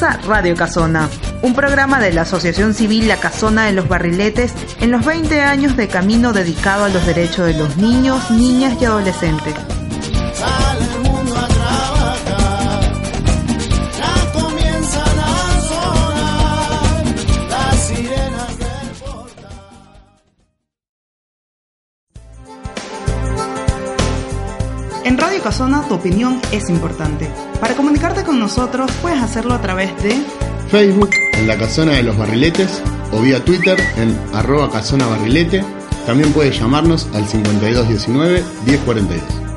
Radio Casona, un programa de la Asociación Civil La Casona de los Barriletes en los 20 años de camino dedicado a los derechos de los niños, niñas y adolescentes. Casona tu opinión es importante. Para comunicarte con nosotros puedes hacerlo a través de Facebook en la Casona de los Barriletes o vía Twitter en arroba casona barrilete. También puedes llamarnos al 5219 1042.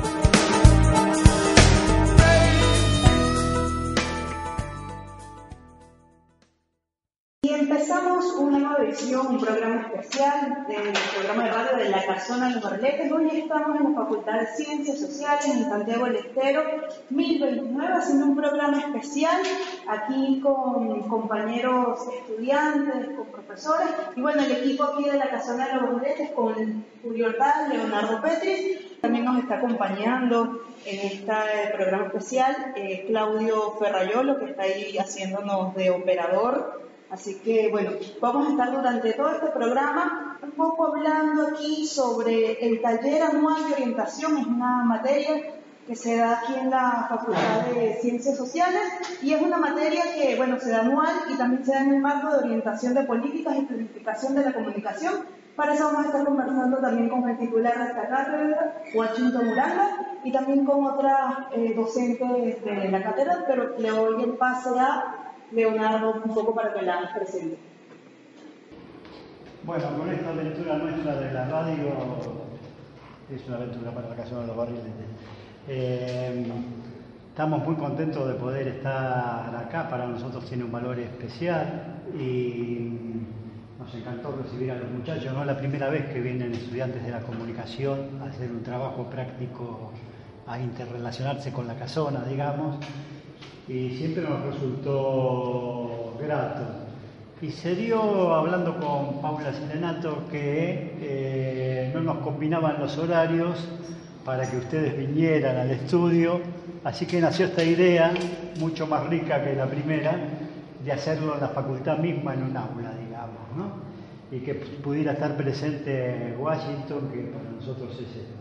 Empezamos una nueva edición, un programa especial del programa de radio de la Casona de los Barriletes. Hoy estamos en la Facultad de Ciencias Sociales en Santiago del Estero, 1029, haciendo un programa especial aquí con compañeros estudiantes, con profesores y bueno, el equipo aquí de la Casona de los Barriletes con Julio Ordal, Leonardo Petris. También nos está acompañando en este programa especial eh, Claudio Ferrayolo, que está ahí haciéndonos de operador. Así que bueno, vamos a estar durante todo este programa un poco hablando aquí sobre el taller anual de orientación, es una materia que se da aquí en la Facultad de Ciencias Sociales y es una materia que bueno, se da anual y también se da en el marco de orientación de políticas y planificación de la comunicación. Para eso vamos a estar conversando también con el titular de esta cátedra, Washington Uranga, y también con otras eh, docentes de la cátedra, pero le doy el pase a Leonardo un poco para que la presente. Bueno, con esta aventura nuestra de la radio, es una aventura para la Casa de los Barrios. Eh, estamos muy contentos de poder estar acá, para nosotros tiene un valor especial y nos encantó recibir a los muchachos. No es la primera vez que vienen estudiantes de la comunicación a hacer un trabajo práctico, a interrelacionarse con la casona, digamos, y siempre nos resultó grato. Y se dio, hablando con Paula Serenato, que eh, no nos combinaban los horarios para que ustedes vinieran al estudio, así que nació esta idea, mucho más rica que la primera, de hacerlo en la facultad misma, en un aula, digamos, ¿no? Y que pudiera estar presente Washington, que para nosotros es este,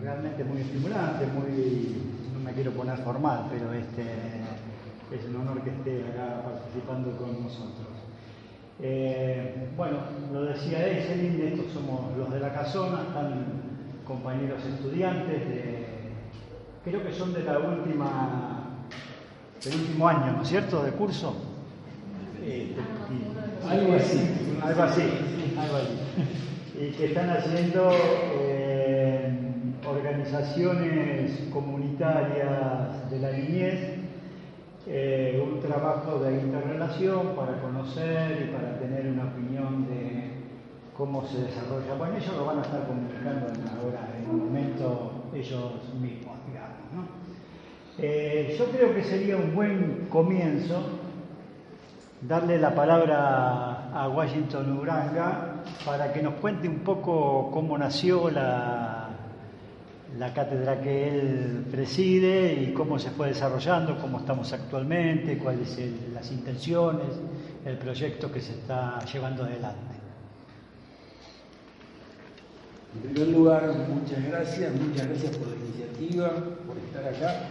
realmente muy estimulante, muy, me quiero poner formal, pero este, es un honor que esté acá participando con nosotros. Eh, bueno, lo decía Eselin, estos somos los de la casona, están compañeros estudiantes de, creo que son de la última, del último año, ¿no es cierto?, de curso. Eh, y- Algo así. Algo así, algo así. Y que están haciendo eh, organizaciones comunitarias de la niñez eh, un trabajo de interrelación para conocer y para tener una opinión de cómo se desarrolla. Bueno, ellos lo van a estar comunicando ahora, en un momento, ellos mismos, digamos. Eh, yo creo que sería un buen comienzo darle la palabra a Washington Uranga para que nos cuente un poco cómo nació la, la cátedra que él preside y cómo se fue desarrollando, cómo estamos actualmente, cuáles son las intenciones, el proyecto que se está llevando adelante. En primer lugar, muchas gracias, muchas gracias por la iniciativa, por estar acá.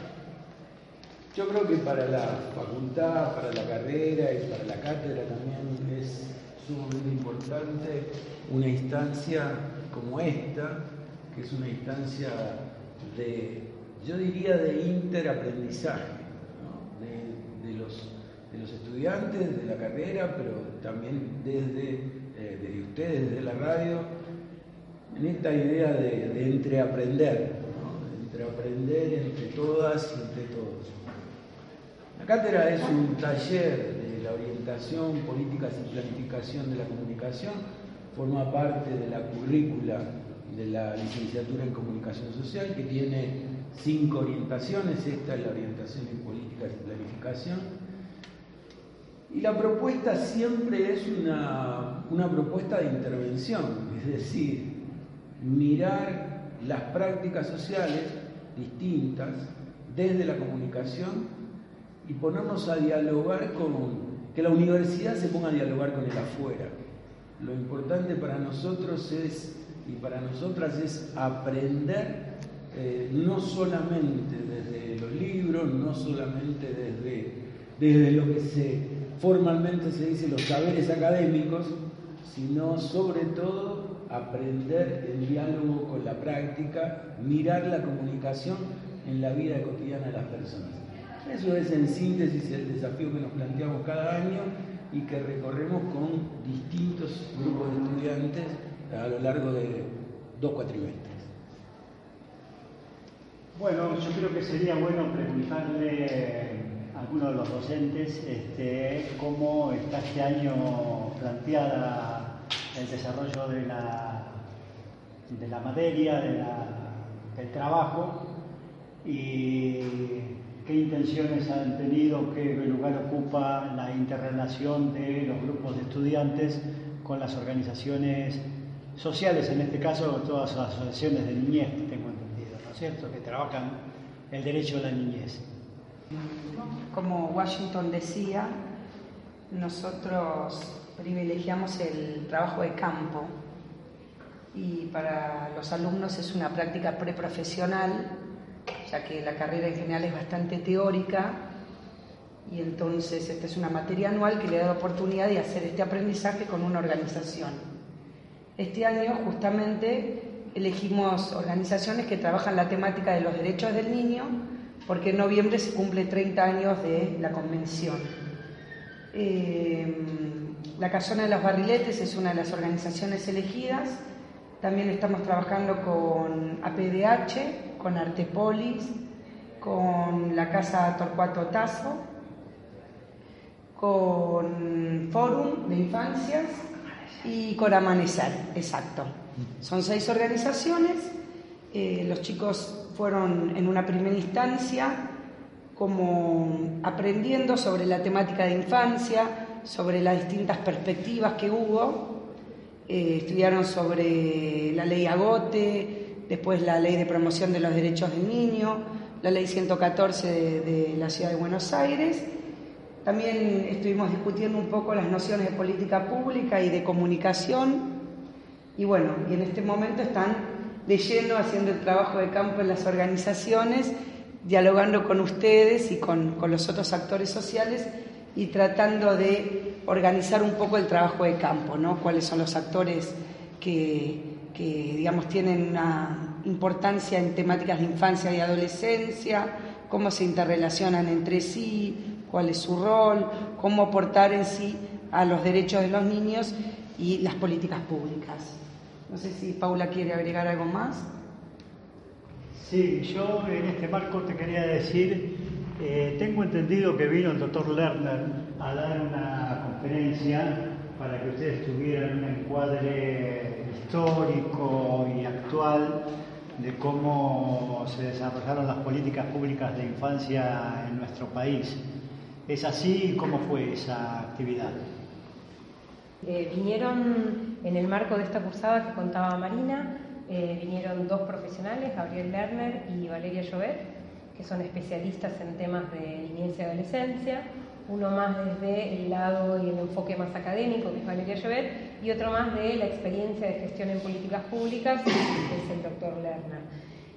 Yo creo que para la facultad, para la carrera y para la cátedra también es sumamente importante una instancia como esta, que es una instancia de, yo diría, de interaprendizaje de, los, de, los, estudiantes de la carrera, pero también desde, eh, desde ustedes, desde la radio, en esta idea de, de entreaprender, ¿no? entreaprender entre todas y entre todos. La cátedra es un taller de la orientación, políticas y planificación de la comunicación, forma parte de la currícula de la licenciatura en comunicación social que tiene cinco orientaciones, esta es la orientación en políticas y planificación. Y la propuesta siempre es una, una propuesta de intervención, es decir, mirar las prácticas sociales distintas desde la comunicación y ponernos a dialogar con, que la universidad se ponga a dialogar con el afuera. Lo importante para nosotros es, y para nosotras es aprender eh, no solamente desde los libros, no solamente desde, desde lo que se, formalmente se dice los saberes académicos, sino sobre todo aprender el diálogo con la práctica, mirar la comunicación en la vida cotidiana de las personas. Eso es en síntesis el desafío que nos planteamos cada año y que recorremos con distintos grupos de estudiantes a lo largo de dos cuatrimestres. Bueno, yo creo que sería bueno preguntarle a alguno de los docentes este, cómo está este año planteada el desarrollo de la, de la materia, del trabajo y qué intenciones han tenido, qué lugar ocupa la interrelación de los grupos de estudiantes con las organizaciones sociales, en este caso todas las asociaciones de niñez, tengo entendido, ¿no es cierto?, que trabajan el derecho a la niñez. Como Washington decía, nosotros privilegiamos el trabajo de campo y para los alumnos es una práctica preprofesional ya que la carrera en general es bastante teórica y entonces esta es una materia anual que le da la oportunidad de hacer este aprendizaje con una organización. Este año justamente elegimos organizaciones que trabajan la temática de los derechos del niño porque en noviembre se cumple 30 años de la convención. Eh, la Casona de los Barriletes es una de las organizaciones elegidas. También estamos trabajando con APDH, con Artepolis, con la Casa Torcuato Tazo, con Fórum de Infancias y con Amanecer, exacto. Son seis organizaciones. Eh, los chicos fueron en una primera instancia como aprendiendo sobre la temática de infancia, sobre las distintas perspectivas que hubo. Eh, estudiaron sobre la ley Agote, después la ley de promoción de los derechos del niño, la ley 114 de, la ciudad de Buenos Aires. También estuvimos discutiendo un poco las nociones de política pública y de comunicación. Y bueno, y en este momento están leyendo, haciendo el trabajo de campo en las organizaciones, dialogando con ustedes y con, los otros actores sociales y tratando de organizar un poco el trabajo de campo, ¿no? Cuáles son los actores que, que digamos tienen una importancia en temáticas de infancia y adolescencia, cómo se interrelacionan entre sí, cuál es su rol, cómo aportar en sí a los derechos de los niños y las políticas públicas. No sé si Paula quiere agregar algo más. Sí, yo en este marco te quería decir, eh, tengo entendido que vino el doctor Lerner a dar una conferencia para que ustedes tuvieran un encuadre histórico y actual de cómo se desarrollaron las políticas públicas de infancia en nuestro país. ¿Es así? ¿Cómo fue esa actividad? Eh, vinieron en el marco de esta cursada que contaba Marina, eh, vinieron dos profesionales, Gabriel Lerner y Valeria Llobet, que son especialistas en temas de niñez y adolescencia uno más desde el lado y el enfoque más académico, que es Valeria Llobet, y otro más de la experiencia de gestión en políticas públicas, que es el doctor Lerner.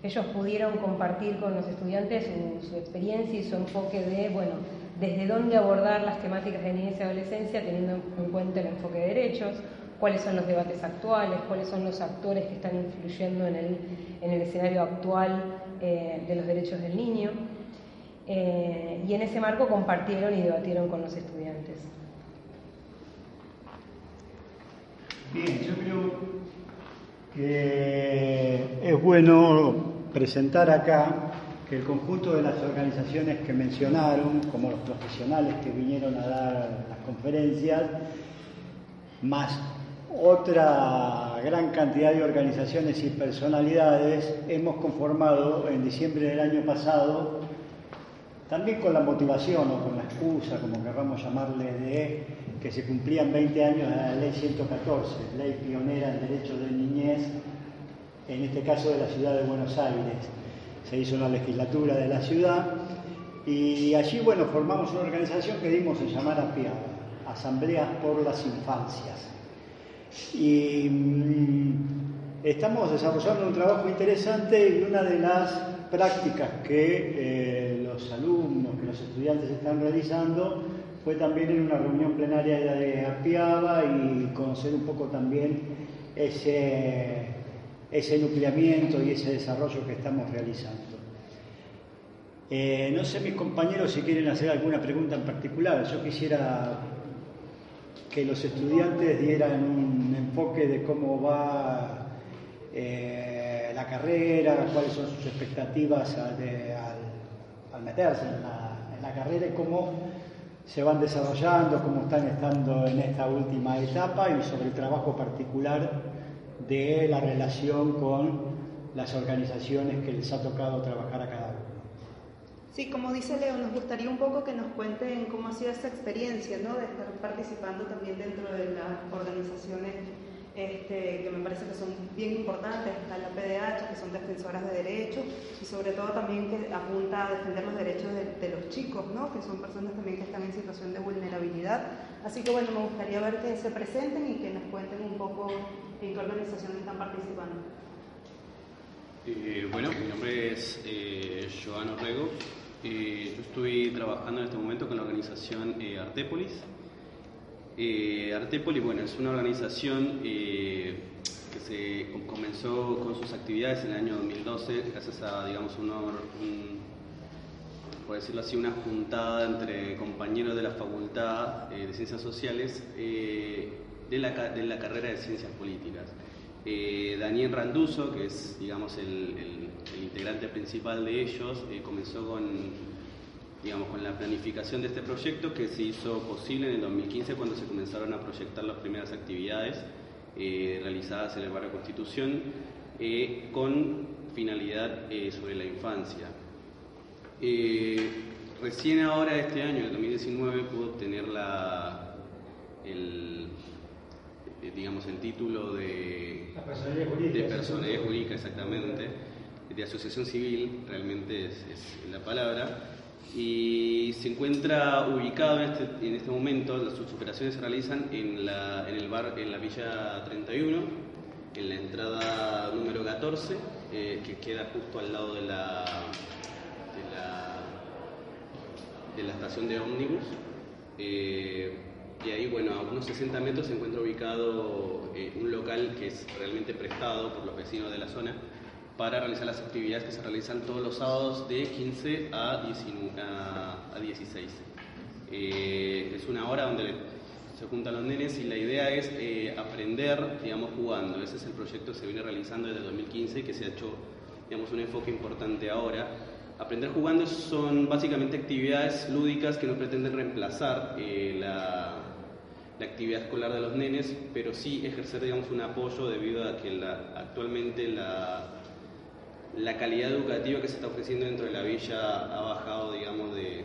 Ellos pudieron compartir con los estudiantes su, experiencia y su enfoque de, bueno, desde dónde abordar las temáticas de niñez y adolescencia teniendo en cuenta el enfoque de derechos, cuáles son los debates actuales, cuáles son los actores que están influyendo en el, en el escenario actual eh, de los derechos del niño. Eh, y en ese marco compartieron y debatieron con los estudiantes. Bien, yo creo que es bueno presentar acá el conjunto de las organizaciones que mencionaron, como los profesionales que vinieron a dar las conferencias, más otra gran cantidad de organizaciones y personalidades, hemos conformado en diciembre del año pasado, también con la motivación o con la excusa, como queramos llamarle, de que se cumplían 20 años de la ley 114, ley pionera en derechos de niñez, en este caso de la ciudad de Buenos Aires. Se hizo en la legislatura de la ciudad y allí, bueno, formamos una organización que dimos en llamar a Asambleas por las Infancias. Y mm, estamos desarrollando un trabajo interesante y una de las prácticas que eh, los alumnos, que los estudiantes están realizando, fue también en una reunión plenaria de APIABA y conocer un poco también ese, ese nucleamiento y ese desarrollo que estamos realizando. Eh, no sé mis compañeros si quieren hacer alguna pregunta en particular. Yo quisiera que los estudiantes dieran un enfoque de cómo va eh, la carrera, cuáles son sus expectativas al, meterse en la, carrera y cómo se van desarrollando, cómo están estando en esta última etapa y sobre el trabajo particular de la relación con las organizaciones que les ha tocado trabajar a cada uno. Sí, como dice Leo, nos gustaría un poco que nos cuenten cómo ha sido esa experiencia, ¿no? De estar participando también dentro de las organizaciones este, que me parece que son bien importantes, está la PDH, que son defensoras de derechos, y sobre todo también que apunta a defender los derechos de, los chicos, ¿no? que son personas también que están en situación de vulnerabilidad. Así que bueno, me gustaría ver que se presenten y que nos cuenten un poco en qué organizaciones están participando. Eh, bueno, mi nombre es eh, Joan Orrego, eh, yo estoy trabajando en este momento con la organización eh, Artépolis. Eh, Artépolis, bueno, es una organización que se comenzó con sus actividades en el año 2012 gracias a, digamos, un, por decirlo así, una juntada entre compañeros de la Facultad de Ciencias Sociales de la, de, la, carrera de Ciencias Políticas. Daniel Randuso, que es, digamos, el integrante principal de ellos, eh, comenzó con, digamos, con la planificación de este proyecto que se hizo posible en el 2015 cuando se comenzaron a proyectar las primeras actividades eh, realizadas en el barrio Constitución eh, con finalidad sobre la infancia. recién ahora, este año, en el 2019, pudo obtener la, el, digamos, el título de, personalidad jurídica, de personalidad jurídica, exactamente de asociación civil, realmente es, la palabra, y se encuentra ubicado en este, en este momento, sus operaciones se realizan en, la, en el bar, en la Villa 31, en la entrada número 14, eh, que queda justo al lado de la, de la, de la estación de ómnibus. Eh, y ahí, bueno, a unos 60 metros se encuentra ubicado eh, un local que es realmente prestado por los vecinos de la zona, para realizar las actividades que se realizan todos los sábados de 15 a, 16. Eh, es una hora donde se juntan los nenes y la idea es eh, aprender, digamos, jugando. Ese es el proyecto que se viene realizando desde 2015 y que se ha hecho, digamos, un enfoque importante ahora. Aprender jugando son básicamente actividades lúdicas que no pretenden reemplazar eh, la, la, actividad escolar de los nenes, pero sí ejercer, digamos, un apoyo debido a que la, actualmente la la calidad educativa que se está ofreciendo dentro de la villa ha bajado, digamos, de,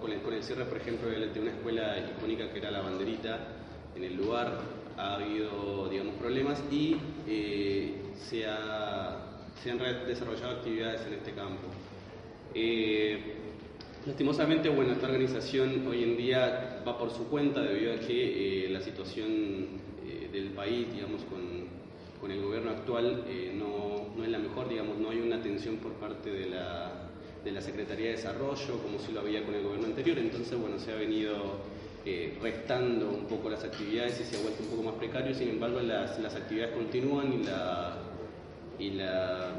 con, el, cierre, por ejemplo, de, una escuela icónica que era la banderita en el lugar, ha habido, digamos, problemas y eh, se, han desarrollado actividades en este campo. Eh, lastimosamente, bueno, esta organización hoy en día va por su cuenta debido a que eh, la situación del país, digamos, con, con el gobierno actual no no es la mejor, digamos, no hay una atención por parte de la, de la Secretaría de Desarrollo como si lo había con el gobierno anterior, entonces, bueno, se ha venido eh, restando un poco las actividades y se ha vuelto un poco más precario, sin embargo las, las actividades continúan y la, y la,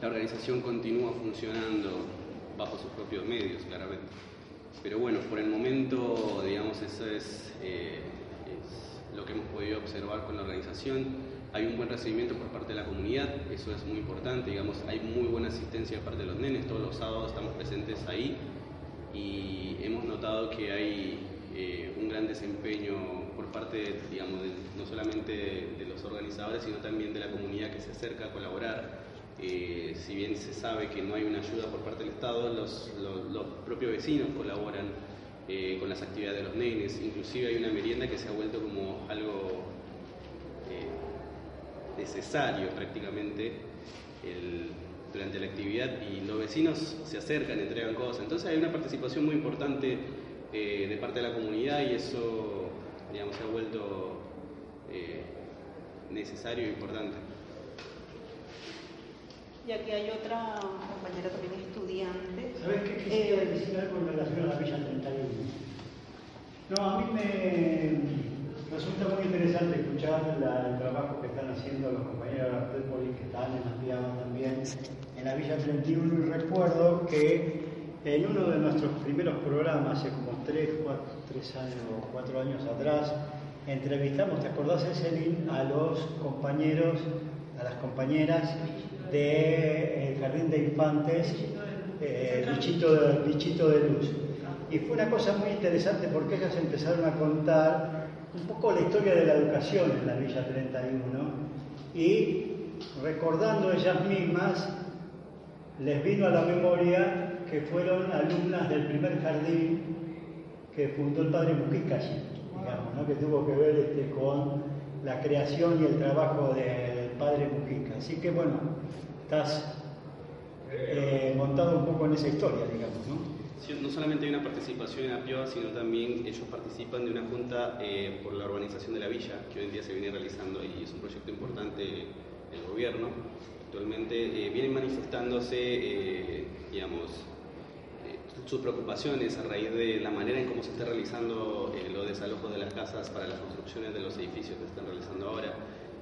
la organización continúa funcionando bajo sus propios medios, claramente. Pero bueno, por el momento, digamos, eso es, eh, es lo que hemos podido observar con la organización hay un buen recibimiento por parte de la comunidad, eso es muy importante, digamos, hay muy buena asistencia de parte de los nenes, todos los sábados estamos presentes ahí y hemos notado que hay eh, un gran desempeño por parte, digamos, no solamente de, los organizadores, sino también de la comunidad que se acerca a colaborar. Eh, si bien se sabe que no hay una ayuda por parte del Estado, los, los, propios vecinos colaboran eh, con las actividades de los nenes, inclusive hay una merienda que se ha vuelto como algo necesario prácticamente durante la actividad y los vecinos se acercan, entregan cosas. Entonces hay una participación muy importante eh, de parte de la comunidad y eso, digamos, se ha vuelto eh, necesario e importante. Y aquí hay otra compañera también estudiante. ¿Sabes qué quisiera Eh, decir algo en relación a la Villa 31? No, a mí me resulta muy interesante escuchar el trabajo que están haciendo los compañeros de la Poli que están en también en la Villa 31 y recuerdo que en uno de nuestros primeros programas, hace como tres, cuatro, tres años o cuatro años atrás, entrevistamos, ¿te acordás, Eselin, a los compañeros, a las compañeras del Jardín de Infantes, eh, de, Bichito de Luz. Y fue una cosa muy interesante porque ellas empezaron a contar un poco la historia de la educación en la Villa 31 y recordando ellas mismas, les vino a la memoria que fueron alumnas del primer jardín que fundó el padre Mujica digamos, ¿no? que tuvo que ver este, con la creación y el trabajo del padre Mujica. Así que bueno, estás eh, montado un poco en esa historia, digamos, ¿no? No solamente hay una participación en APIOA, sino también ellos participan de una junta eh, por la urbanización de la villa, que hoy en día se viene realizando y es un proyecto importante del gobierno. Actualmente eh, vienen manifestándose, eh, digamos, sus preocupaciones a raíz de la manera en cómo se está realizando los desalojos de las casas para las construcciones de los edificios que se están realizando ahora.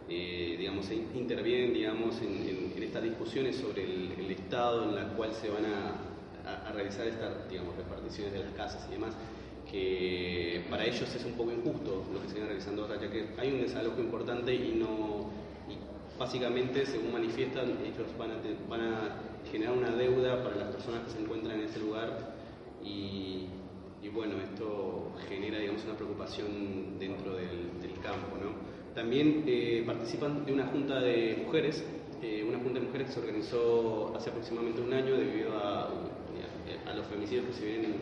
Digamos, intervienen digamos, en estas discusiones sobre el, el estado en la cual se van a, a- a realizar estas digamos, reparticiones de las casas y demás, que para ellos es un poco injusto lo que se viene realizando ahora, ya que hay un desalojo importante y no y básicamente, según manifiestan, ellos van a, van a generar una deuda para las personas que se encuentran en ese lugar y, y bueno, esto genera digamos, una preocupación dentro del, del campo. ¿no? También eh, participan de una junta de mujeres, eh, una junta de mujeres que se organizó hace aproximadamente un año debido a, a los femicidios que se vienen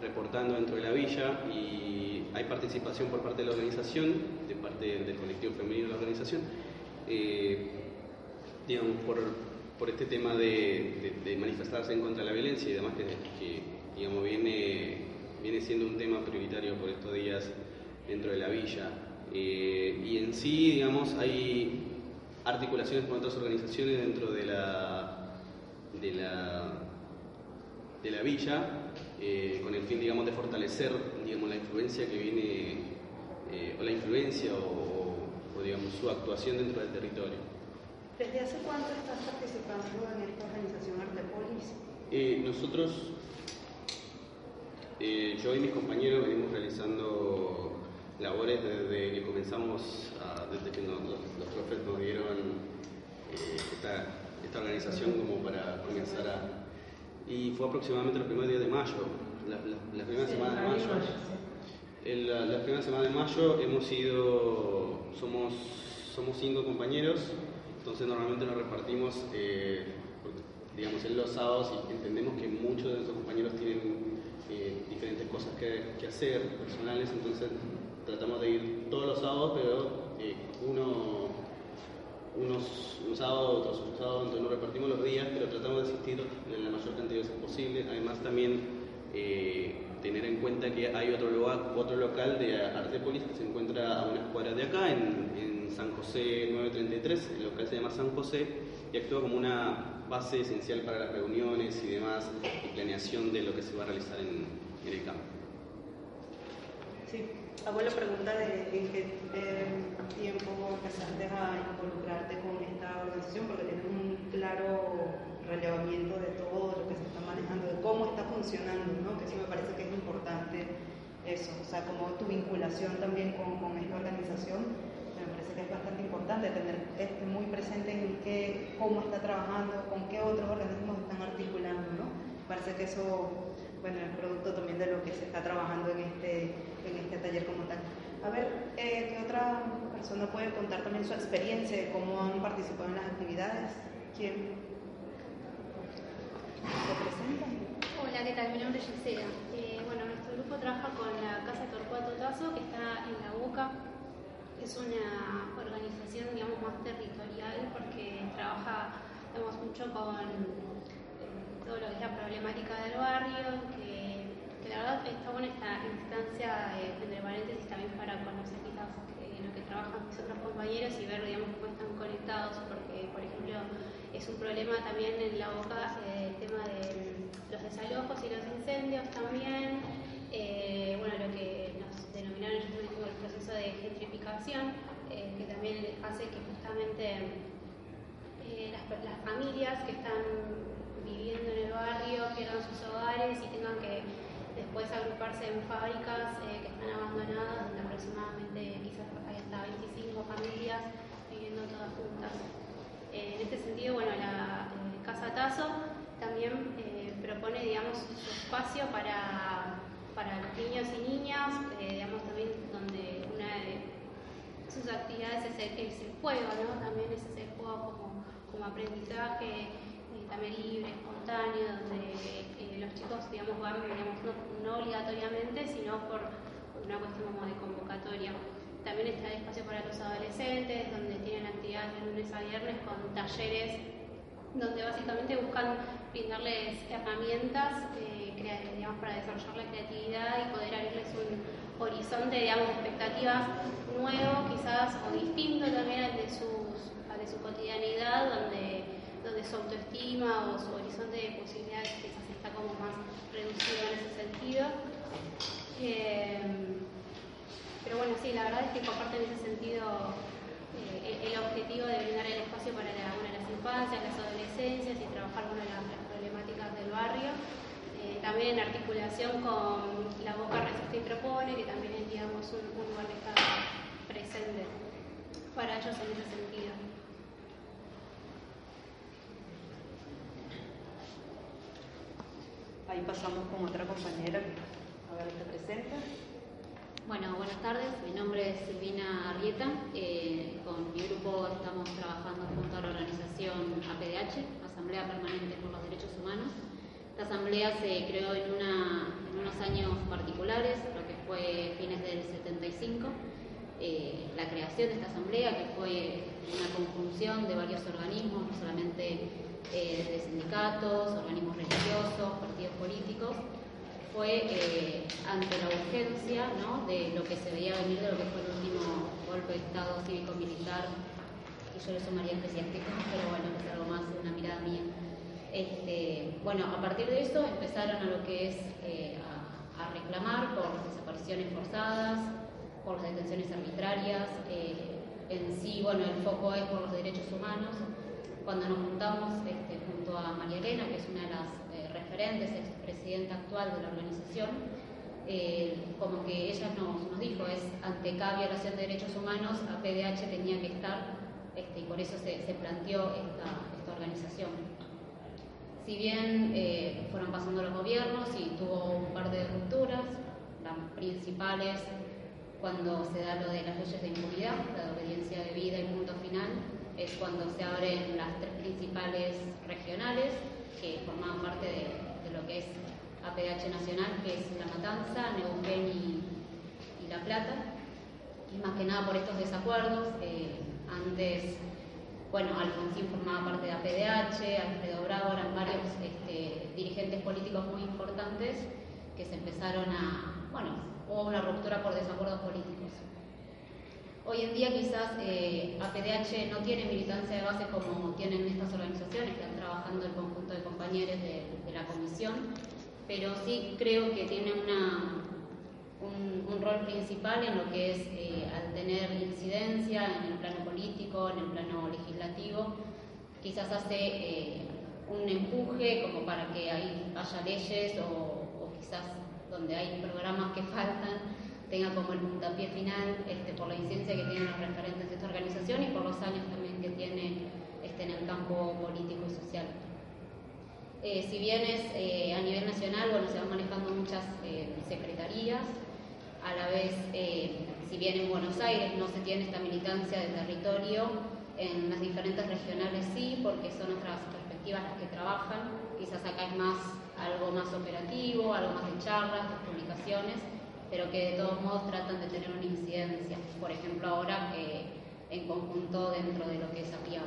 reportando dentro de la villa y hay participación por parte de la organización, de parte del colectivo femenino de la organización, eh, digamos, por, por este tema de, manifestarse en contra de la violencia y demás que, que, digamos, viene, viene siendo un tema prioritario por estos días dentro de la villa. Eh, y en sí, digamos, hay articulaciones con otras organizaciones dentro de la, de la, de la villa, eh, con el fin, digamos, de fortalecer, digamos, la influencia que viene, eh, o la influencia o, o, digamos, su actuación dentro del territorio. ¿Desde hace cuánto estás participando en esta organización Artepolis? Eh, nosotros, eh, yo y mis compañeros venimos realizando labores desde que comenzamos, a- desde que nos- los, los profes nos dieron eh, esta, esta organización como para comenzar a... Y fue aproximadamente los primeros días de mayo, la, la- la primera semana de mayo. En la, la primera semana de mayo hemos ido, somos, somos cinco compañeros, entonces normalmente nos repartimos, eh, digamos, en los sábados y entendemos que muchos de nuestros compañeros tienen eh, diferentes cosas que, que hacer, personales, entonces tratamos de ir todos los sábados, pero eh, uno, unos un sábado, otros un sábado, entonces nos repartimos los días, pero tratamos de asistir en la mayor cantidad de veces posible. Además también eh, tener en cuenta que hay otro lugar, otro local de Artepolis que se encuentra a unas cuadras de acá, en, en San José 933, el local se llama San José y actúa como una base esencial para las reuniones y demás, y planeación de lo que se va a realizar en, en el campo. Sí, la pregunta de en qué eh, tiempo empezaste a involucrarte con esta organización, porque tienes un claro relevamiento de todo lo que se está manejando, de cómo está funcionando, ¿no? que sí me parece que es importante eso, o sea, como tu vinculación también con, con esta organización, me parece que es bastante importante tener este muy presente en qué, cómo está trabajando, con qué otros organismos están articulando, ¿no? Parece que eso, bueno, es producto también de lo que se está trabajando en este, en este taller como tal. A ver, eh, ¿qué otra persona puede contar también su experiencia de cómo han participado en las actividades? ¿Quién? ¿Se presentan? Hola, ¿qué tal? Mi nombre es Gisela. Eh, bueno, nuestro grupo trabaja con la Casa Torcuato Tazo, que está en La Boca. Es una organización, digamos, más territorial porque trabaja, digamos, mucho con eh, todo lo que es la problemática del barrio, que, la verdad está buena esta instancia, eh, entre paréntesis, también para conocer quizás eh, lo que trabajan mis compañeros y ver, digamos, cómo están conectados, porque, por ejemplo, es un problema también en La Boca eh, el tema de los desalojos y los incendios también, eh, bueno, lo que nos denominaron como el proceso de gentrificación, eh, que también hace que justamente las familias que están viviendo en el barrio pierdan sus hogares y tengan que después agruparse en fábricas eh, que están abandonadas, donde aproximadamente quizás hay hasta 25 familias viviendo todas juntas. Eh, en este sentido, bueno, la eh, Casa Tazo también propone, digamos, su espacio para, para los niños y niñas, digamos, también donde una de sus actividades es el, es el juego, ¿no? También es el juego como, como aprendizaje, también libre, espontáneo, donde los chicos, digamos, van, digamos, no, obligatoriamente, sino por una cuestión como de convocatoria. También está el espacio para los adolescentes, donde tienen actividades de lunes a viernes con talleres donde básicamente buscan brindarles herramientas eh, digamos, para desarrollar la creatividad y poder abrirles un horizonte digamos, de expectativas nuevo quizás o distinto también al de, sus, al de su cotidianidad, donde, donde su autoestima o su horizonte de posibilidades quizás como más reducido en ese sentido. Eh, pero bueno, sí, la verdad es que comparten en ese sentido eh, el, objetivo de brindar el espacio para la, las infancias, las adolescencias y trabajar con las, las problemáticas del barrio. Eh, también en articulación con la Boca Resiste y Propone, que también es digamos, un, un lugar que está presente para ellos en ese sentido. Ahí pasamos con otra compañera. A ver, ¿te presenta? Bueno, buenas tardes. Mi nombre es Silvina Arrieta. Eh, con mi grupo estamos trabajando junto a la organización APDH, Asamblea Permanente por los Derechos Humanos. Esta asamblea se creó en, una- en unos años particulares, lo que fue fines del 75. Eh, la creación de esta asamblea, que fue una conjunción de varios organismos, no solamente eh, desde sindicatos, organismos religiosos, partidos políticos, fue eh, ante la urgencia ¿no? de lo que se veía venir de lo que fue el último golpe de Estado cívico-militar, que yo le sumaría eclesiástico, pero bueno, es algo más, una mirada mía. Este, bueno, a partir de eso empezaron a lo que es eh, a, a reclamar por las desapariciones forzadas, por las detenciones arbitrarias, eh, en sí, bueno, el foco es por los derechos humanos. Cuando nos juntamos este, junto a María Elena, que es una de las eh, referentes, expresidenta actual de la organización, eh, como que ella nos, dijo, es ante cada violación de derechos humanos, APDH tenía que estar, este, y por eso se, se planteó esta, esta organización. Si bien eh, fueron pasando los gobiernos y tuvo un par de rupturas, las principales cuando se da lo de las leyes de impunidad, la de obediencia de vida y punto final, es cuando se abren las tres principales regionales que formaban parte de, lo que es APDH Nacional, que es La Matanza, Neuquén y, y La Plata. Y más que nada por estos desacuerdos, eh, antes, bueno, Alfonsín formaba parte de APDH, Alfredo Bravo, eran varios este, dirigentes políticos muy importantes que se empezaron a, bueno, hubo una ruptura por desacuerdos políticos. Hoy en día quizás eh, APDH no tiene militancia de base como tienen estas organizaciones que están trabajando el conjunto de compañeros de, la comisión, pero sí creo que tiene una, un, rol principal en lo que es eh, al tener incidencia en el plano político, en el plano legislativo, quizás hace eh, un empuje como para que ahí haya leyes o quizás donde hay programas que faltan tenga como el puntapié final este, por la incidencia que tienen los referentes de esta organización y por los años también que tiene este, en el campo político y social. Eh, si bien es eh, a nivel nacional, bueno, se van manejando muchas eh, secretarías, a la vez, si bien en Buenos Aires no se tiene esta militancia de territorio, en las diferentes regionales sí, porque son otras perspectivas las que trabajan, quizás acá es más algo más operativo, algo más de charlas, de publicaciones, pero que de todos modos tratan de tener una incidencia, por ejemplo ahora en conjunto dentro de lo que es APIAB.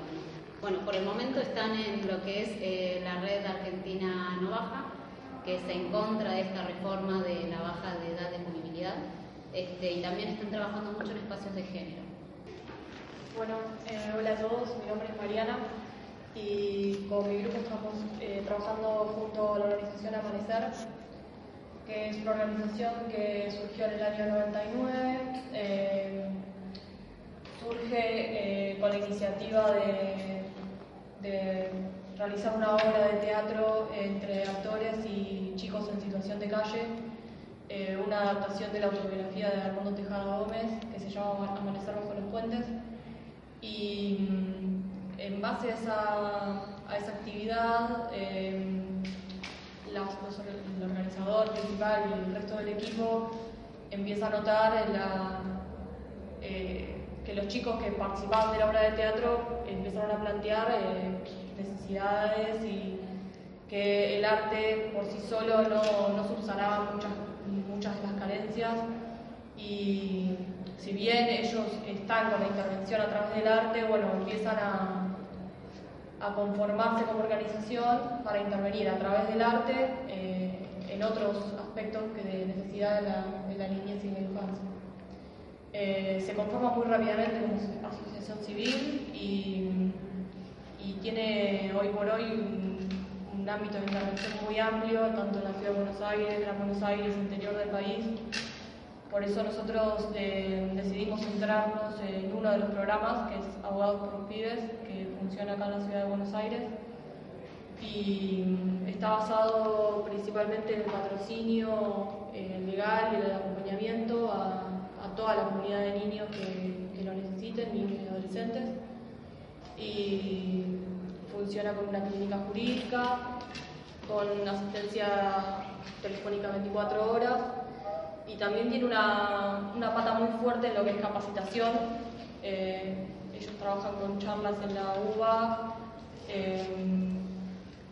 Bueno, por el momento están en lo que es eh, la red Argentina No Baja, que es en contra de esta reforma de la baja de edad de movilidad, este, y también están trabajando mucho en espacios de género. Bueno, eh, hola a todos, mi nombre es Mariana y con mi grupo estamos eh, trabajando junto a la organización Amanecer, que es una organización que surgió en el año 99. Eh, surge eh, con la iniciativa de, realizar una obra de teatro entre actores y chicos en situación de calle, eh, una adaptación de la autobiografía de Armando Tejada Gómez que se llama Amanecer bajo los puentes. Y mm, en base a esa, a esa actividad, eh, la, el organizador principal y el resto del equipo empieza a notar la, eh, que los chicos que participaban de la obra de teatro empezaron a plantear eh, necesidades y que el arte por sí solo no, no subsanaba muchas, muchas de las carencias. Y si bien ellos están con la intervención a través del arte, bueno, empiezan a, a conformarse como organización para intervenir a través del arte eh, en otros aspectos que de necesidad de la, de la niñez y la infancia. Eh, se conforma muy rápidamente como asociación civil y, y tiene hoy por hoy un, un, ámbito de intervención muy amplio, tanto en la ciudad de Buenos Aires, Gran Buenos Aires, interior del país. Por eso nosotros eh, decidimos centrarnos en uno de los programas, que es Abogados por los Pibes, funciona acá en la ciudad de Buenos Aires. Y está basado principalmente en el patrocinio eh, legal y el acompañamiento a, toda la comunidad de niños que, que lo necesiten, niños y adolescentes. Y funciona con una clínica jurídica, con asistencia telefónica 24 horas y también tiene una, una, pata muy fuerte en lo que es capacitación. Eh, ellos trabajan con charlas en la UBA, eh,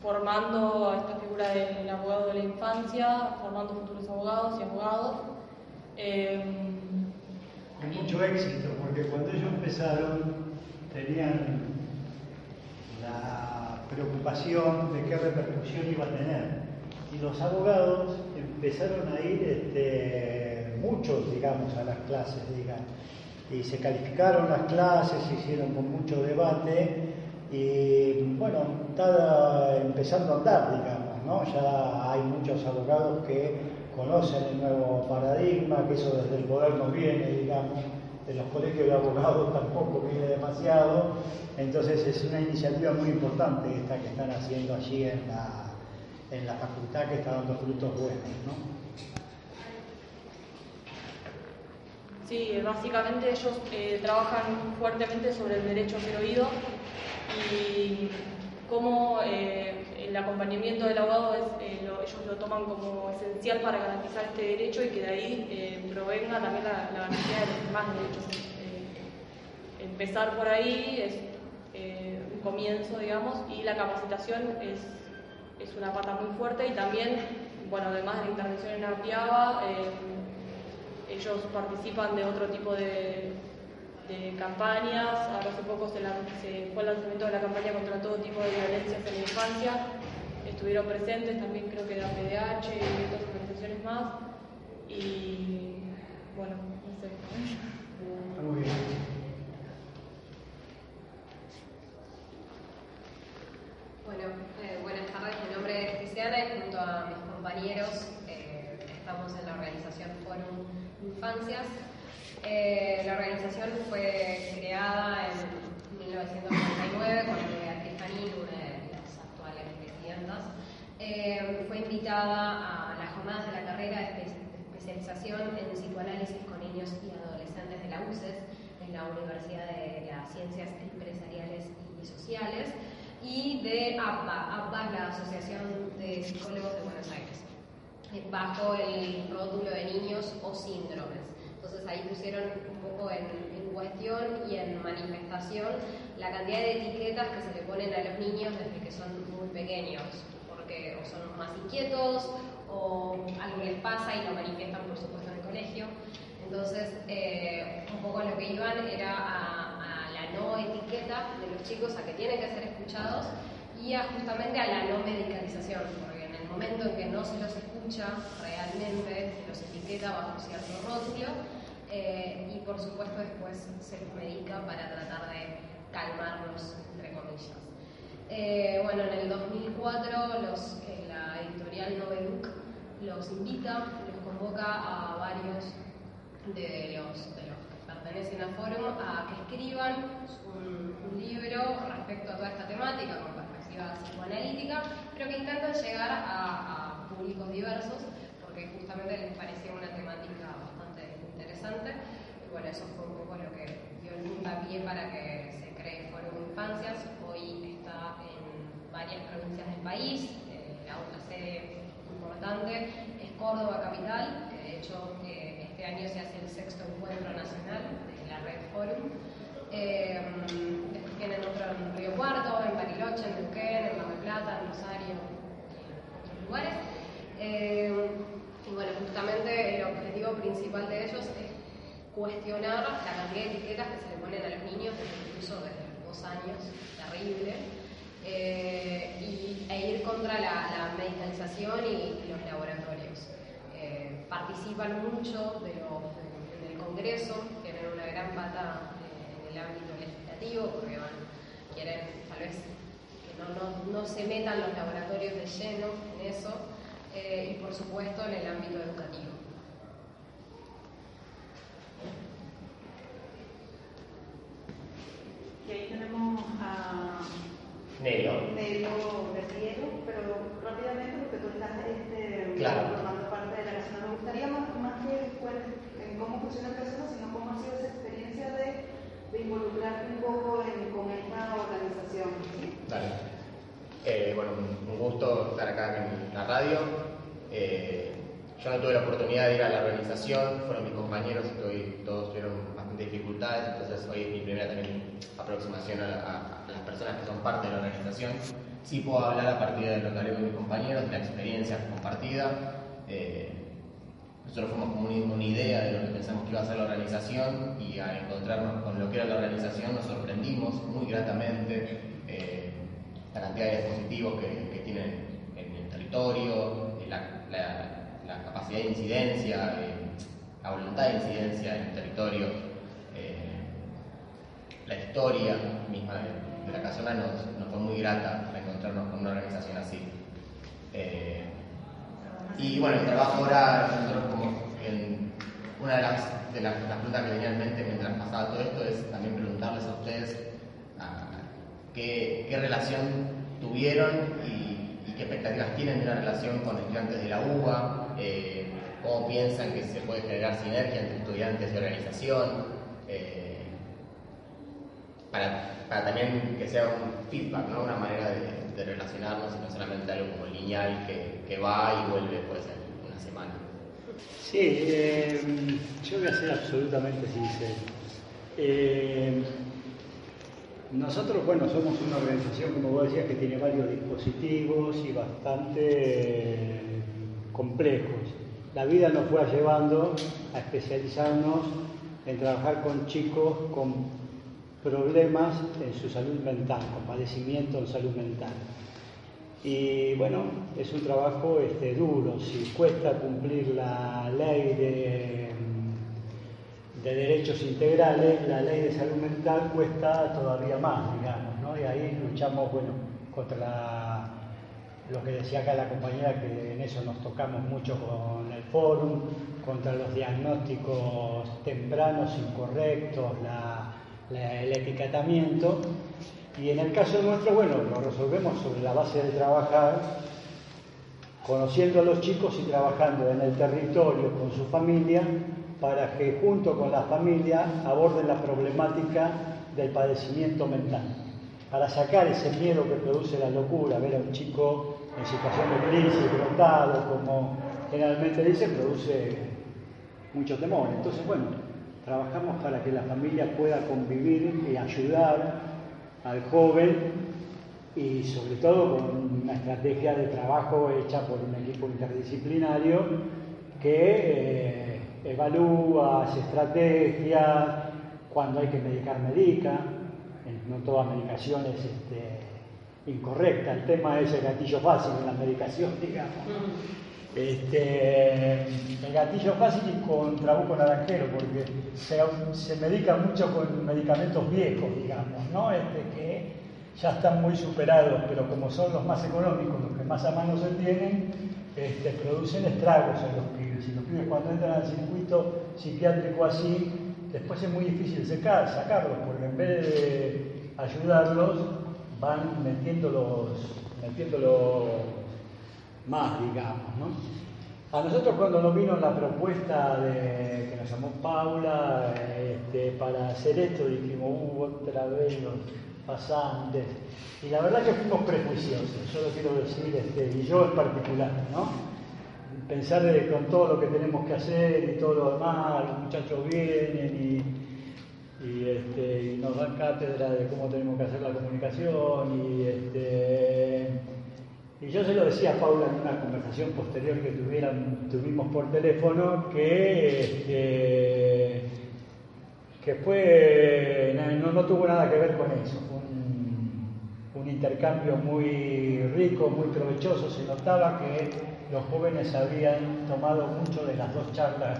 formando a esta figura del abogado de la infancia, formando futuros abogados y abogados. Con mucho éxito, porque cuando ellos empezaron tenían la preocupación de qué repercusión iba a tener. Y los abogados empezaron a ir este, muchos, digamos, a las clases, digamos. Y se calificaron las clases, se hicieron con mucho debate y, bueno, está empezando a andar, digamos, ¿no? Ya hay muchos abogados que conocen el nuevo paradigma, que eso desde el poder no viene, digamos, de los colegios de abogados tampoco viene demasiado, entonces es una iniciativa muy importante esta que están haciendo allí en la, en la facultad que está dando frutos buenos, ¿no? Sí, básicamente ellos eh, trabajan fuertemente sobre el derecho a ser oído y cómo eh, el acompañamiento del abogado es, eh, lo, ellos lo toman como esencial para garantizar este derecho y que de ahí provenga también la, garantía de los demás derechos. empezar por ahí es un comienzo, digamos, y la capacitación es es una pata muy fuerte y también, bueno, además de la intervención en Arpiaba, eh, ellos participan de otro tipo de, campañas. Ahora hace poco se, la, fue el lanzamiento de la campaña contra todo tipo de violencias en la infancia. Estuvieron presentes también creo que de APDH y otras organizaciones más bueno, no sé. Muy bien. Bueno, eh, buenas tardes, mi nombre es Cristiana y junto a mis compañeros eh, estamos en la organización Forum Infancias. Eh, la organización fue creada en 1999 con Beatriz Janín, una de las actuales presidentas. Eh, fue invitada a las jornadas de la carrera de especialización en psicoanálisis con niños y adolescentes de la UCES, en la Universidad de las Ciencias Empresariales y Sociales, y de APA. APA es la Asociación de Psicólogos de Buenos Aires, eh, bajo el rótulo de niños o síndromes. Entonces ahí pusieron un poco en, en, cuestión y en manifestación la cantidad de etiquetas que se le ponen a los niños desde que son muy pequeños, porque o son más inquietos o algo les pasa y lo manifiestan por supuesto en el colegio. Entonces, eh, un poco lo que iban era a, a, la no etiqueta de los chicos, a que tienen que ser escuchados y a, justamente a la no medicalización, porque en el momento en que no se los escucha realmente, se los etiqueta bajo cierto rótulo eh, y por supuesto después se los medica para tratar de calmarlos, entre comillas. Eh, bueno, en el 2004 los, eh, la editorial Noveduc los invita, los convoca a varios de los, de los que pertenecen al foro a que escriban un, un, libro respecto a toda esta temática con perspectiva psicoanalítica, pero que intentan llegar a, a públicos diversos porque justamente les parecía una Y bueno, eso fue un poco lo que dio el puntapié para que se cree Foro Infancias. Hoy está en varias provincias del país. Eh, la otra sede importante es Córdoba Capital, que de hecho eh, este año se hace el sexto encuentro nacional de la red Forum. Eh, después tienen otro en Río Cuarto, en Bariloche, en Neuquén, en Mar del Plata, en Rosario en otros lugares. Eh, y bueno, justamente el objetivo principal de ellos es cuestionar la cantidad de etiquetas que se le ponen a los niños, incluso desde los dos años, terrible, eh, y, e ir contra la, la medicalización y, los laboratorios. Eh, participan mucho de los, de, del Congreso, tienen una gran pata en el ámbito legislativo, porque quieren tal vez que no, no, no se metan los laboratorios de lleno en eso, eh, y por supuesto en el ámbito educativo. Y ahí tenemos a Nelo. Nelo Berriero, pero rápidamente porque tú estás este, claro. formando parte de la nación. Me gustaría más, más que cuentes en cómo funciona el proceso, sino cómo ha sido esa experiencia de, de involucrarte un poco en, con esta organización. ¿sí? Dale. Eh, bueno, un gusto estar acá en la radio. Eh, yo no tuve la oportunidad de ir a la organización, fueron mis compañeros y todos, todos tuvieron bastante dificultades, entonces hoy es mi primera también aproximación a, las personas que son parte de la organización. Sí puedo hablar a partir de lo que hablé con mis compañeros, de la experiencia compartida. Eh, nosotros fuimos como una, idea de lo que pensamos que iba a ser la organización y al encontrarnos con lo que era la organización nos sorprendimos muy gratamente. Eh, la cantidad de dispositivos que, tienen en el territorio, la, la, capacidad de incidencia, eh, la voluntad de incidencia en el territorio, eh, la historia misma de, de la casona nos, nos, fue muy grata encontrarnos con una organización así. Eh, y bueno, el trabajo ahora, nosotros como una de las, de las, las preguntas que tenía en mente mientras pasaba todo esto es también preguntarles a ustedes qué, qué relación tuvieron y, qué expectativas tienen de una relación con estudiantes de la UBA, eh, cómo piensan que se puede generar sinergia entre estudiantes y organización, para, para, también que sea un feedback, ¿no? una manera de, de, relacionarnos y no solamente algo como lineal que, que va y vuelve después en una semana. Sí, eh, yo voy a ser absolutamente sincero. Eh, nosotros, bueno, somos una organización, como vos decías, que tiene varios dispositivos y bastante eh, complejos. La vida nos fue llevando a especializarnos en trabajar con chicos con problemas en su salud mental, con padecimiento en salud mental. Y bueno, es un trabajo este, duro, si cuesta cumplir la ley de, de, derechos integrales, la ley de salud mental cuesta todavía más, digamos, ¿no? Y ahí luchamos, bueno, contra lo que decía acá la compañera, que en eso nos tocamos mucho con el fórum, contra los diagnósticos tempranos incorrectos, la- el etiquetamiento. Y en el caso nuestro, bueno, lo resolvemos sobre la base de trabajar, conociendo a los chicos y trabajando en el territorio con su familia para que junto con la familia aborden la problemática del padecimiento mental. Para sacar ese miedo que produce la locura, ver a un chico en situación de crisis, brotado, como generalmente dice, produce mucho temor. Entonces, bueno, trabajamos para que la familia pueda convivir y ayudar al joven y sobre todo con una estrategia de trabajo hecha por un equipo interdisciplinario que eh, evalúa, hace estrategias, cuando hay que medicar, medica, en- no toda medicación es este, incorrecta, el tema es el gatillo fácil en la medicación, digamos. Este, el gatillo fácil y con trabuco naranjero, porque se, se medica mucho con medicamentos viejos, digamos, ¿no? Este, que ya están muy superados, pero como son los más económicos, los que más a mano se tienen, este, producen estragos en los pibes. Y los pibes cuando entran al circuito psiquiátrico así, después es muy difícil sacar, sacarlos, porque en vez de ayudarlos, van metiéndolos, metiéndolos más, digamos, ¿no? A nosotros cuando nos vino la propuesta de, que nos llamó Paula este, para hacer esto, dijimos, uh, otra vez los pasantes. Y la verdad que fuimos prejuiciosos, yo lo quiero decir, este, y yo en particular, ¿no? Pensar de- con todo lo que tenemos que hacer y todo lo demás, los muchachos vienen y, y, este, y nos dan cátedra de cómo tenemos que hacer la comunicación y este, y yo se lo decía a Paula en una conversación posterior que tuvieran, tuvimos por teléfono, que, este, que fue, no, no tuvo nada que ver con eso, fue un, un intercambio muy rico, muy provechoso, se notaba que los jóvenes habían tomado mucho de las dos charlas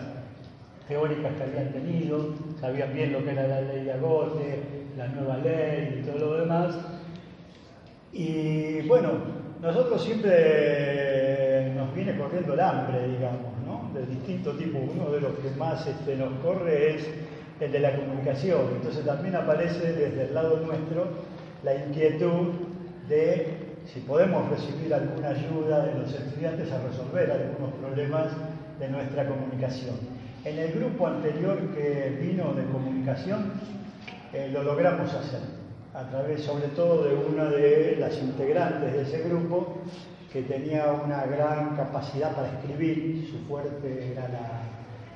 teóricas que habían tenido, sabían bien lo que era la ley de agote, la nueva ley y todo lo demás. Y bueno, nosotros siempre nos viene corriendo el hambre, digamos, ¿no? De distinto tipo. Uno de los que más este, nos corre es el de la comunicación. Entonces también aparece desde el lado nuestro la inquietud de si podemos recibir alguna ayuda de los estudiantes a resolver algunos problemas de nuestra comunicación. En el grupo anterior que vino de comunicación eh, lo logramos hacer, a través sobre todo de una de las integrantes de ese grupo que tenía una gran capacidad para escribir, su fuerte era la,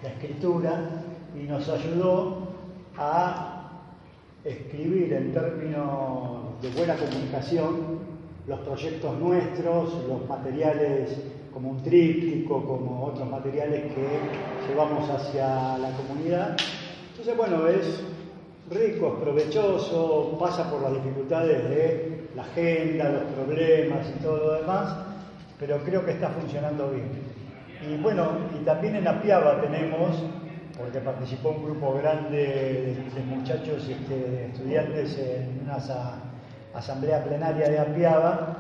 la escritura, y nos ayudó a escribir en términos de buena comunicación los proyectos nuestros, los materiales como un tríptico, como otros materiales que llevamos hacia la comunidad. Entonces, bueno, es rico, es provechoso, pasa por las dificultades de la agenda, los problemas y todo lo demás, pero creo que está funcionando bien. Y bueno, y también en Apiaba tenemos, porque participó un grupo grande de, muchachos, este, estudiantes en una asa- asamblea plenaria de Apiaba,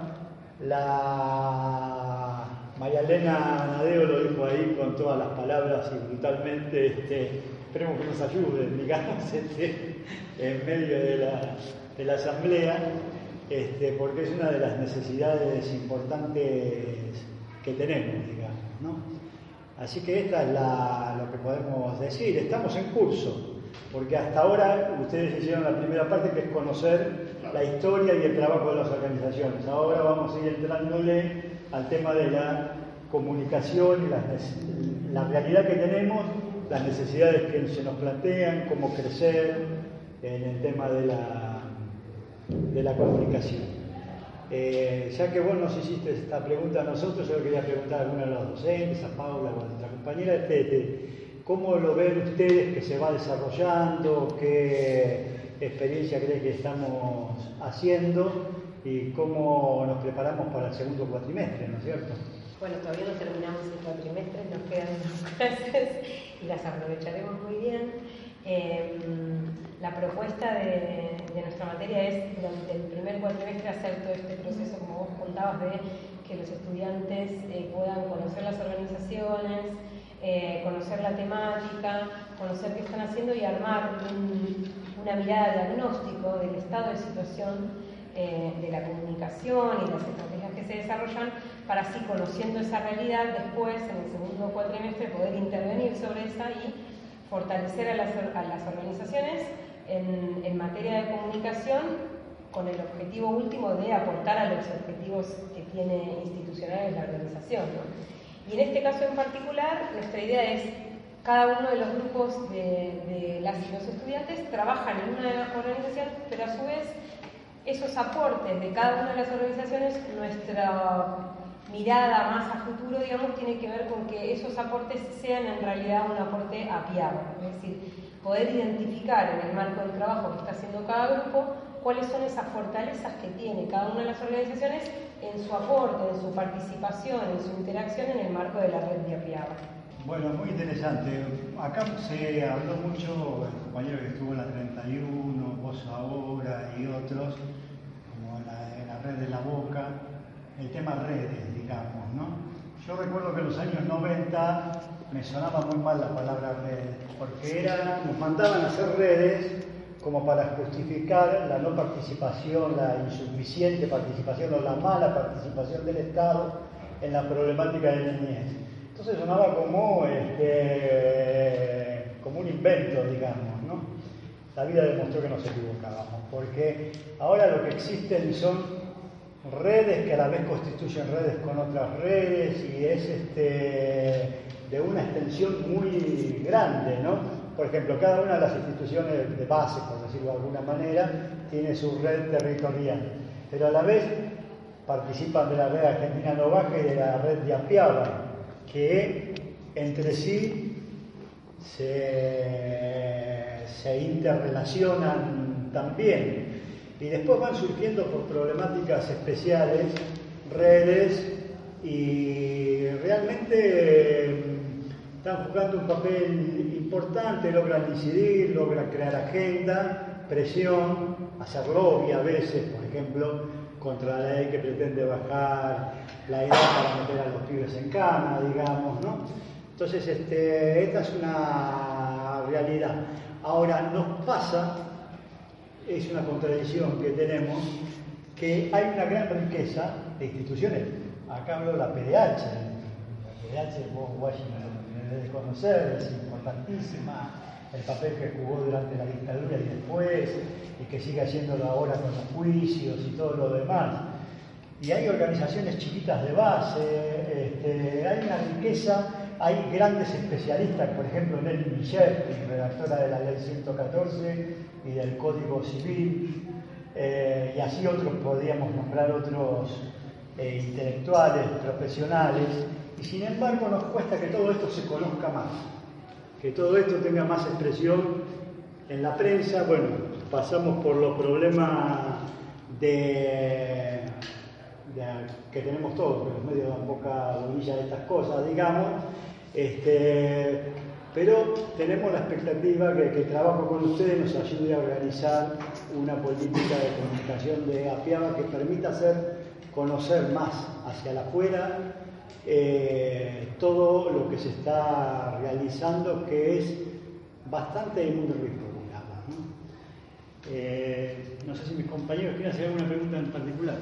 la María Elena Nadeo lo dijo ahí con todas las palabras y brutalmente, este, esperemos que nos ayuden, digamos, este, en medio de la, de la asamblea, este, porque es una de las necesidades importantes que tenemos, digamos, ¿no? Así que esta es la- lo que podemos decir. Estamos en curso, porque hasta ahora ustedes hicieron la primera parte que es conocer la historia y el trabajo de las organizaciones. Ahora vamos a ir entrándole al tema de la comunicación y nece- la realidad que tenemos, las necesidades que se nos plantean, cómo crecer en el tema de la, de la comunicación. Eh, ya que vos nos hiciste esta pregunta a nosotros, yo quería preguntar a alguno de los docentes, a Paula o a nuestra compañera, este, este, ¿cómo lo ven ustedes que se va desarrollando? ¿Qué experiencia creen que estamos haciendo? ¿Y cómo nos preparamos para el segundo cuatrimestre, ¿no es cierto? Bueno, todavía no terminamos el cuatrimestre, nos quedan dos clases y las aprovecharemos muy bien. Eh, la propuesta de, de nuestra materia es durante el primer cuatrimestre hacer todo este proceso, como vos contabas, de que los estudiantes eh, puedan conocer las organizaciones, eh, conocer la temática, conocer qué están haciendo y armar una mirada diagnóstico del estado de situación de la comunicación y las estrategias que se desarrollan para así conociendo esa realidad después en el segundo cuatrimestre poder intervenir sobre esa y fortalecer a las, a las organizaciones en, en, materia de comunicación con el objetivo último de aportar a los objetivos que tiene institucionales la organización. Y en este caso en particular, nuestra idea es cada uno de los grupos de, de las y los estudiantes trabajan en una organización, pero a su vez esos aportes de cada una de las organizaciones, nuestra mirada más a futuro, digamos, tiene que ver con que esos aportes sean en realidad un aporte apiado, es decir, poder identificar en el marco del trabajo que está haciendo cada grupo cuáles son esas fortalezas que tiene cada una de las organizaciones en su aporte, en su participación, en su interacción en el marco de la red de apiado. Bueno, muy interesante. Acá se habló mucho, el compañero que estuvo en la 31, vos ahora y otros, como la, en la red de la Boca, el tema redes, digamos, ¿no? Yo recuerdo que en los años 90 me sonaba muy mal la palabra redes, porque era, nos mandaban a hacer redes como para justificar la no participación, la insuficiente participación o la mala participación del Estado en la problemática de la niñez. Entonces sonaba como, este, como un invento, digamos, ¿no? La vida demostró que nos equivocábamos, porque ahora lo que existen son redes que a la vez constituyen redes con otras redes y es este, de una extensión muy grande, ¿no? Por ejemplo, cada una de las instituciones de base, por decirlo de alguna manera, tiene su red territorial, pero a la vez participan de la red Argentina Novaje y de la red de Apiaba, que entre sí se, se interrelacionan también y después van surgiendo por problemáticas especiales redes y realmente están jugando un papel importante, logran incidir, logran crear agenda, presión, hacer lobby a veces, por ejemplo, contra la ley que pretende bajar la edad para meter a los pibes en cama, digamos, ¿no? Entonces, este, esta es una realidad. Ahora, nos pasa es una contradicción que tenemos, que hay una gran riqueza de instituciones. Acá hablo de la PDH, la PDH Washington debe conocer, es importantísima, el papel que jugó durante la dictadura y después, y que sigue haciéndolo ahora con los juicios y todo lo demás. Y hay organizaciones chiquitas de base, este, hay una riqueza hay grandes especialistas, por ejemplo, Nelly Michel, redactora de la Ley 114 y del Código Civil, eh, y así otros, podríamos nombrar otros eh, intelectuales, profesionales, y sin embargo nos cuesta que todo esto se conozca más, que todo esto tenga más expresión en la prensa. Bueno, pasamos por los problemas de, que tenemos todos, que los medios dan poca bolilla de estas cosas, digamos, este, pero tenemos la expectativa que, que el trabajo con ustedes nos ayude a organizar una política de comunicación de APIABA que permita hacer conocer más hacia la afuera eh, todo lo que se está realizando, que es bastante rico, ¿no? Eh, no sé si mis compañeros quieren hacer alguna pregunta en particular.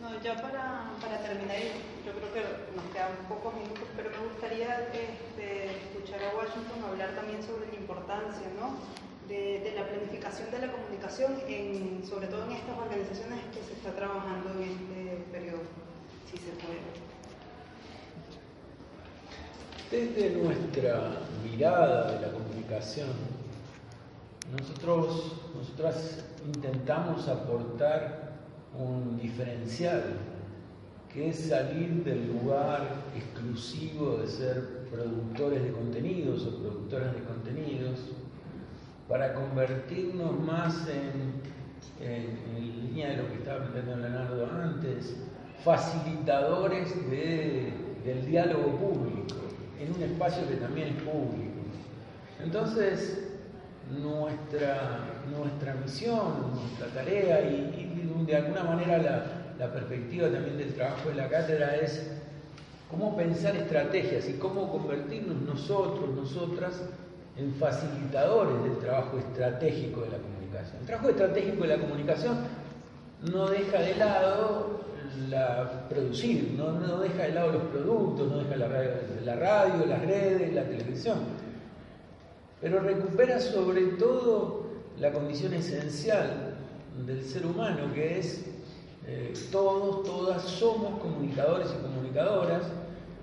No, ya para, para terminar, yo creo que nos quedan pocos minutos, pero me gustaría este, escuchar a Washington hablar también sobre la importancia ¿no? de, de, la planificación de la comunicación, en, sobre todo en estas organizaciones que se está trabajando en este periodo, si se puede. Desde nuestra mirada de la comunicación, nosotros, nosotras intentamos aportar un diferencial, que es salir del lugar exclusivo de ser productores de contenidos o productoras de contenidos para convertirnos más en, en, línea de lo que estaba planteando Leonardo antes, facilitadores de, del diálogo público, en un espacio que también es público. Entonces, nuestra, nuestra misión, nuestra tarea y, de alguna manera la perspectiva también del trabajo de la cátedra es cómo pensar estrategias y cómo convertirnos nosotros, nosotras, en facilitadores del trabajo estratégico de la comunicación. El trabajo estratégico de la comunicación no deja de lado la producir, no, no deja de lado los productos, no deja la radio, la radio, las redes, la televisión, pero recupera sobre todo la condición esencial del ser humano, que es eh, todos, todas somos comunicadores y comunicadoras,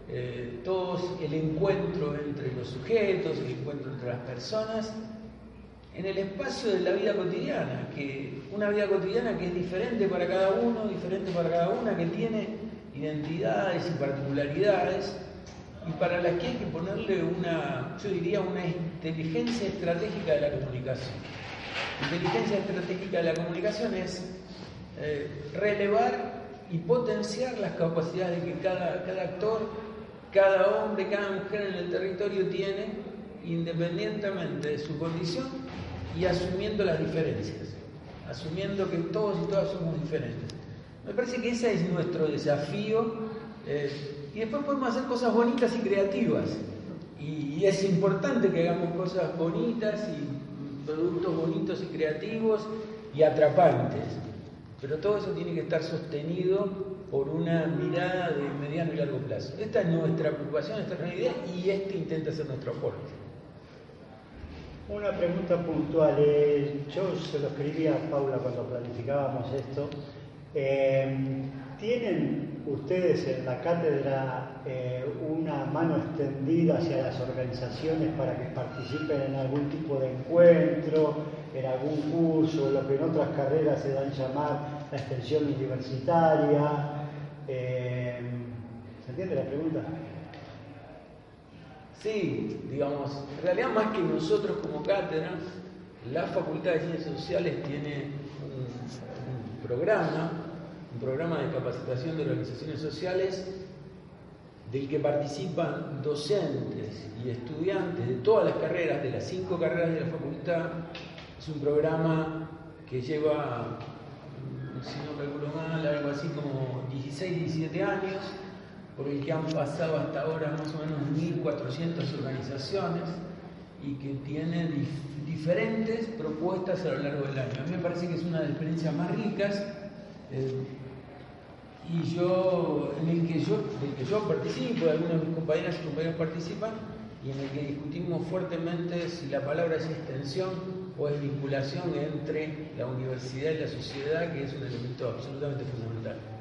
eh, todos el encuentro entre los sujetos, el encuentro entre las personas, en el espacio de la vida cotidiana, que una vida cotidiana que es diferente para cada uno, diferente para cada una, que tiene identidades y particularidades, y para las que hay que ponerle una, yo diría, una inteligencia estratégica de la comunicación. Inteligencia estratégica de la comunicación es eh, relevar y potenciar las capacidades que cada, cada actor, cada hombre, cada mujer en el territorio tiene, independientemente de su condición y asumiendo las diferencias, asumiendo que todos y todas somos diferentes. Me parece que ese es nuestro desafío eh, y después podemos hacer cosas bonitas y creativas. Y, es importante que hagamos cosas bonitas y productos bonitos y creativos y atrapantes. Pero todo eso tiene que estar sostenido por una mirada de mediano y largo plazo. Esta es nuestra preocupación, esta es nuestra idea y este intenta ser nuestro aporte. Una pregunta puntual. Eh, yo se lo escribí a Paula cuando planificábamos esto. Eh, ¿Tienen ustedes en la cátedra eh, una mano extendida hacia las organizaciones para que participen en algún tipo de encuentro, en algún curso, lo que en otras carreras se dan llamar la extensión universitaria? ¿Se entiende la pregunta? Sí, digamos, en realidad más que nosotros como cátedra, la Facultad de Ciencias Sociales tiene un, un programa, un programa de capacitación de organizaciones sociales del que participan docentes y estudiantes de todas las carreras, de las cinco carreras de la facultad. Es un programa que lleva, si no calculo mal, algo así como 16, 17 años por el que han pasado hasta ahora más o menos 1.400 organizaciones y que tiene dif diferentes propuestas a lo largo del año. A mí me parece que es una de las experiencias más ricas eh, y yo, en el que yo, del que yo participo, algunos de mis compañeras y compañeros participan, y en el que discutimos fuertemente si la palabra es extensión o es vinculación entre la universidad y la sociedad, que es un elemento absolutamente fundamental.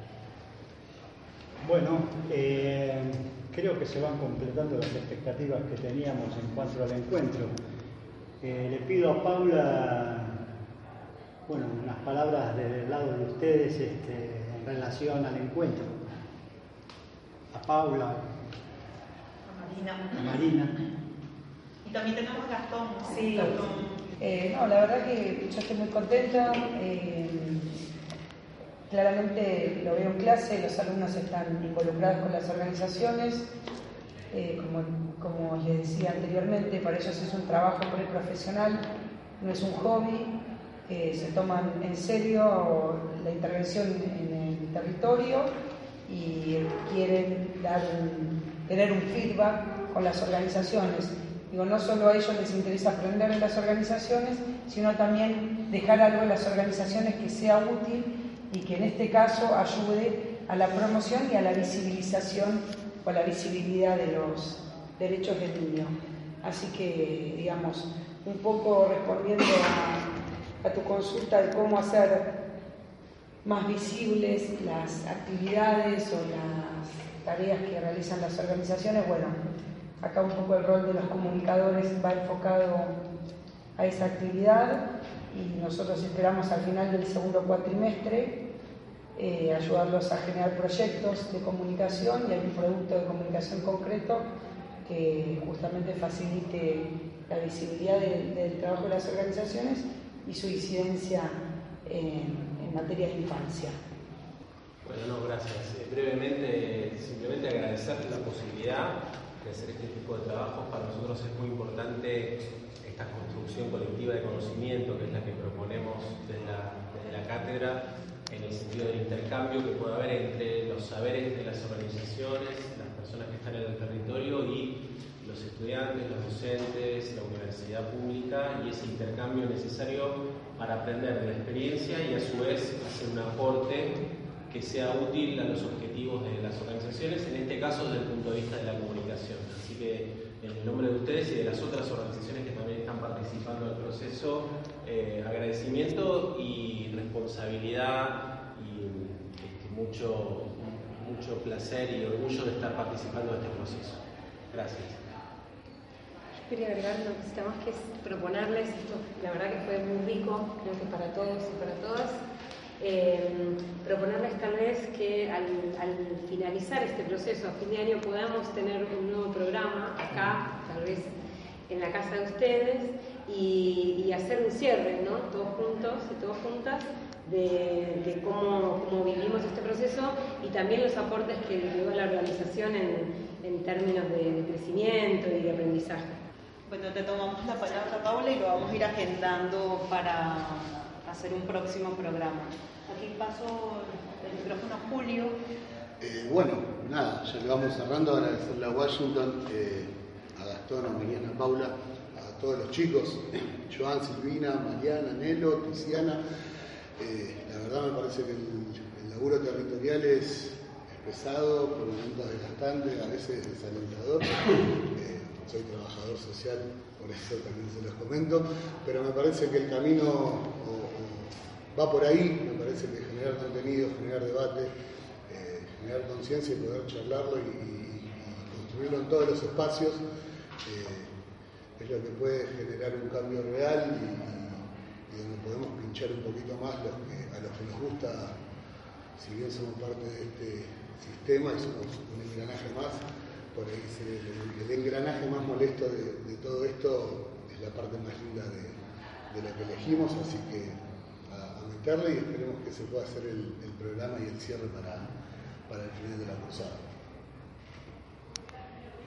Bueno, eh, creo que se van completando las expectativas que teníamos en cuanto al encuentro. Eh, le pido a Paula, bueno, unas palabras del lado de ustedes este, en relación al encuentro. A Paula. A Marina. A Marina. Y también tenemos a Gastón. ¿no? Sí. Gastón. Eh, no, la verdad que yo estoy muy contenta. Eh, claramente lo veo en clase, los alumnos están involucrados con las organizaciones. Eh, como, les decía anteriormente, para ellos es un trabajo profesional, no es un hobby. Eh, se toman en serio la intervención en el territorio y quieren tener un feedback con las organizaciones. Digo, no solo a ellos les interesa aprender en las organizaciones, sino también dejar algo en las organizaciones que sea útil y que en este caso ayude a la promoción y a la visibilización o a la visibilidad de los derechos del niño. Así que, digamos, un poco respondiendo a, tu consulta de cómo hacer más visibles las actividades o las tareas que realizan las organizaciones, bueno, acá un poco el rol de los comunicadores va enfocado a esa actividad y nosotros esperamos al final del segundo cuatrimestre eh, ayudarlos a generar proyectos de comunicación y algún producto de comunicación concreto que justamente facilite la visibilidad de, del trabajo de las organizaciones y su incidencia en, en materia de infancia. Bueno, no, gracias. Eh, brevemente, simplemente agradecer la posibilidad de hacer este tipo de trabajos. Para nosotros es muy importante esta construcción colectiva de conocimiento, que es la que proponemos desde la, desde la cátedra, en el sentido del intercambio que puede haber entre los saberes de las organizaciones, las personas que están en el territorio y los estudiantes, los docentes, la universidad pública y ese intercambio necesario para aprender de la experiencia y a su vez hacer un aporte que sea útil a los objetivos de las organizaciones, en este caso desde el punto de vista de la comunicación. Así que en el nombre de ustedes y de las otras organizaciones que también están participando del proceso, eh, agradecimiento y responsabilidad y este, mucho, mucho placer y orgullo de estar participando de este proceso. Gracias. Yo quería agregar una cosita más que es proponerles, esto la verdad que fue muy rico, creo que para todos y para todas, eh, proponerles tal vez que al, finalizar este proceso a fin de año podamos tener un nuevo programa acá, tal vez en la casa de ustedes, y, hacer un cierre, ¿no? Todos juntos y todos juntas, de, cómo, vivimos este proceso y también los aportes que dio la organización en, en términos de crecimiento y de aprendizaje. Bueno, te tomamos la palabra, Paula, y lo vamos a ir agendando para hacer un próximo programa. Aquí paso el micrófono a Julio. Eh, bueno, nada, ya le vamos cerrando, agradecerle a Washington, eh, a Gastón, a Mariana, a Paula, a todos los chicos, Joan, Silvina, Mariana, Nelo, Tiziana. Eh, la verdad me parece que el, laburo territorial es, pesado, por momentos desgastante, a veces desalentador. soy trabajador social, por eso también se los comento, pero me parece que el camino va por ahí, me parece que generar contenido, generar debate, eh, generar conciencia y poder charlarlo y, construirlo en todos los espacios eh, es lo que puede generar un cambio real y, donde podemos pinchar un poquito más a los que nos gusta, si bien somos parte de este sistema y somos un engranaje más, por ahí el, engranaje más molesto de, todo esto es la parte más linda de, de la que elegimos, así que y esperemos que se pueda hacer el, programa y el cierre para, para el final de la cursada.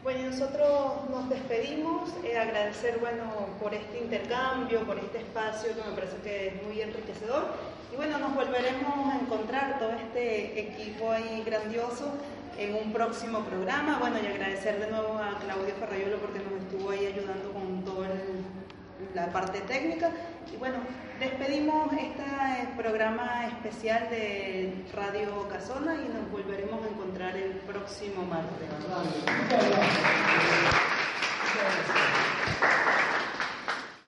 Bueno, nosotros nos despedimos, eh, agradecer bueno, por este intercambio, por este espacio que me parece que es muy enriquecedor. Y bueno, nos volveremos a encontrar todo este equipo ahí grandioso en un próximo programa. Bueno, y agradecer de nuevo a Claudio Ferrayolo porque nos estuvo ahí ayudando con toda la parte técnica. Y bueno, despedimos este programa especial de Radio Casona y nos volveremos a encontrar el próximo martes.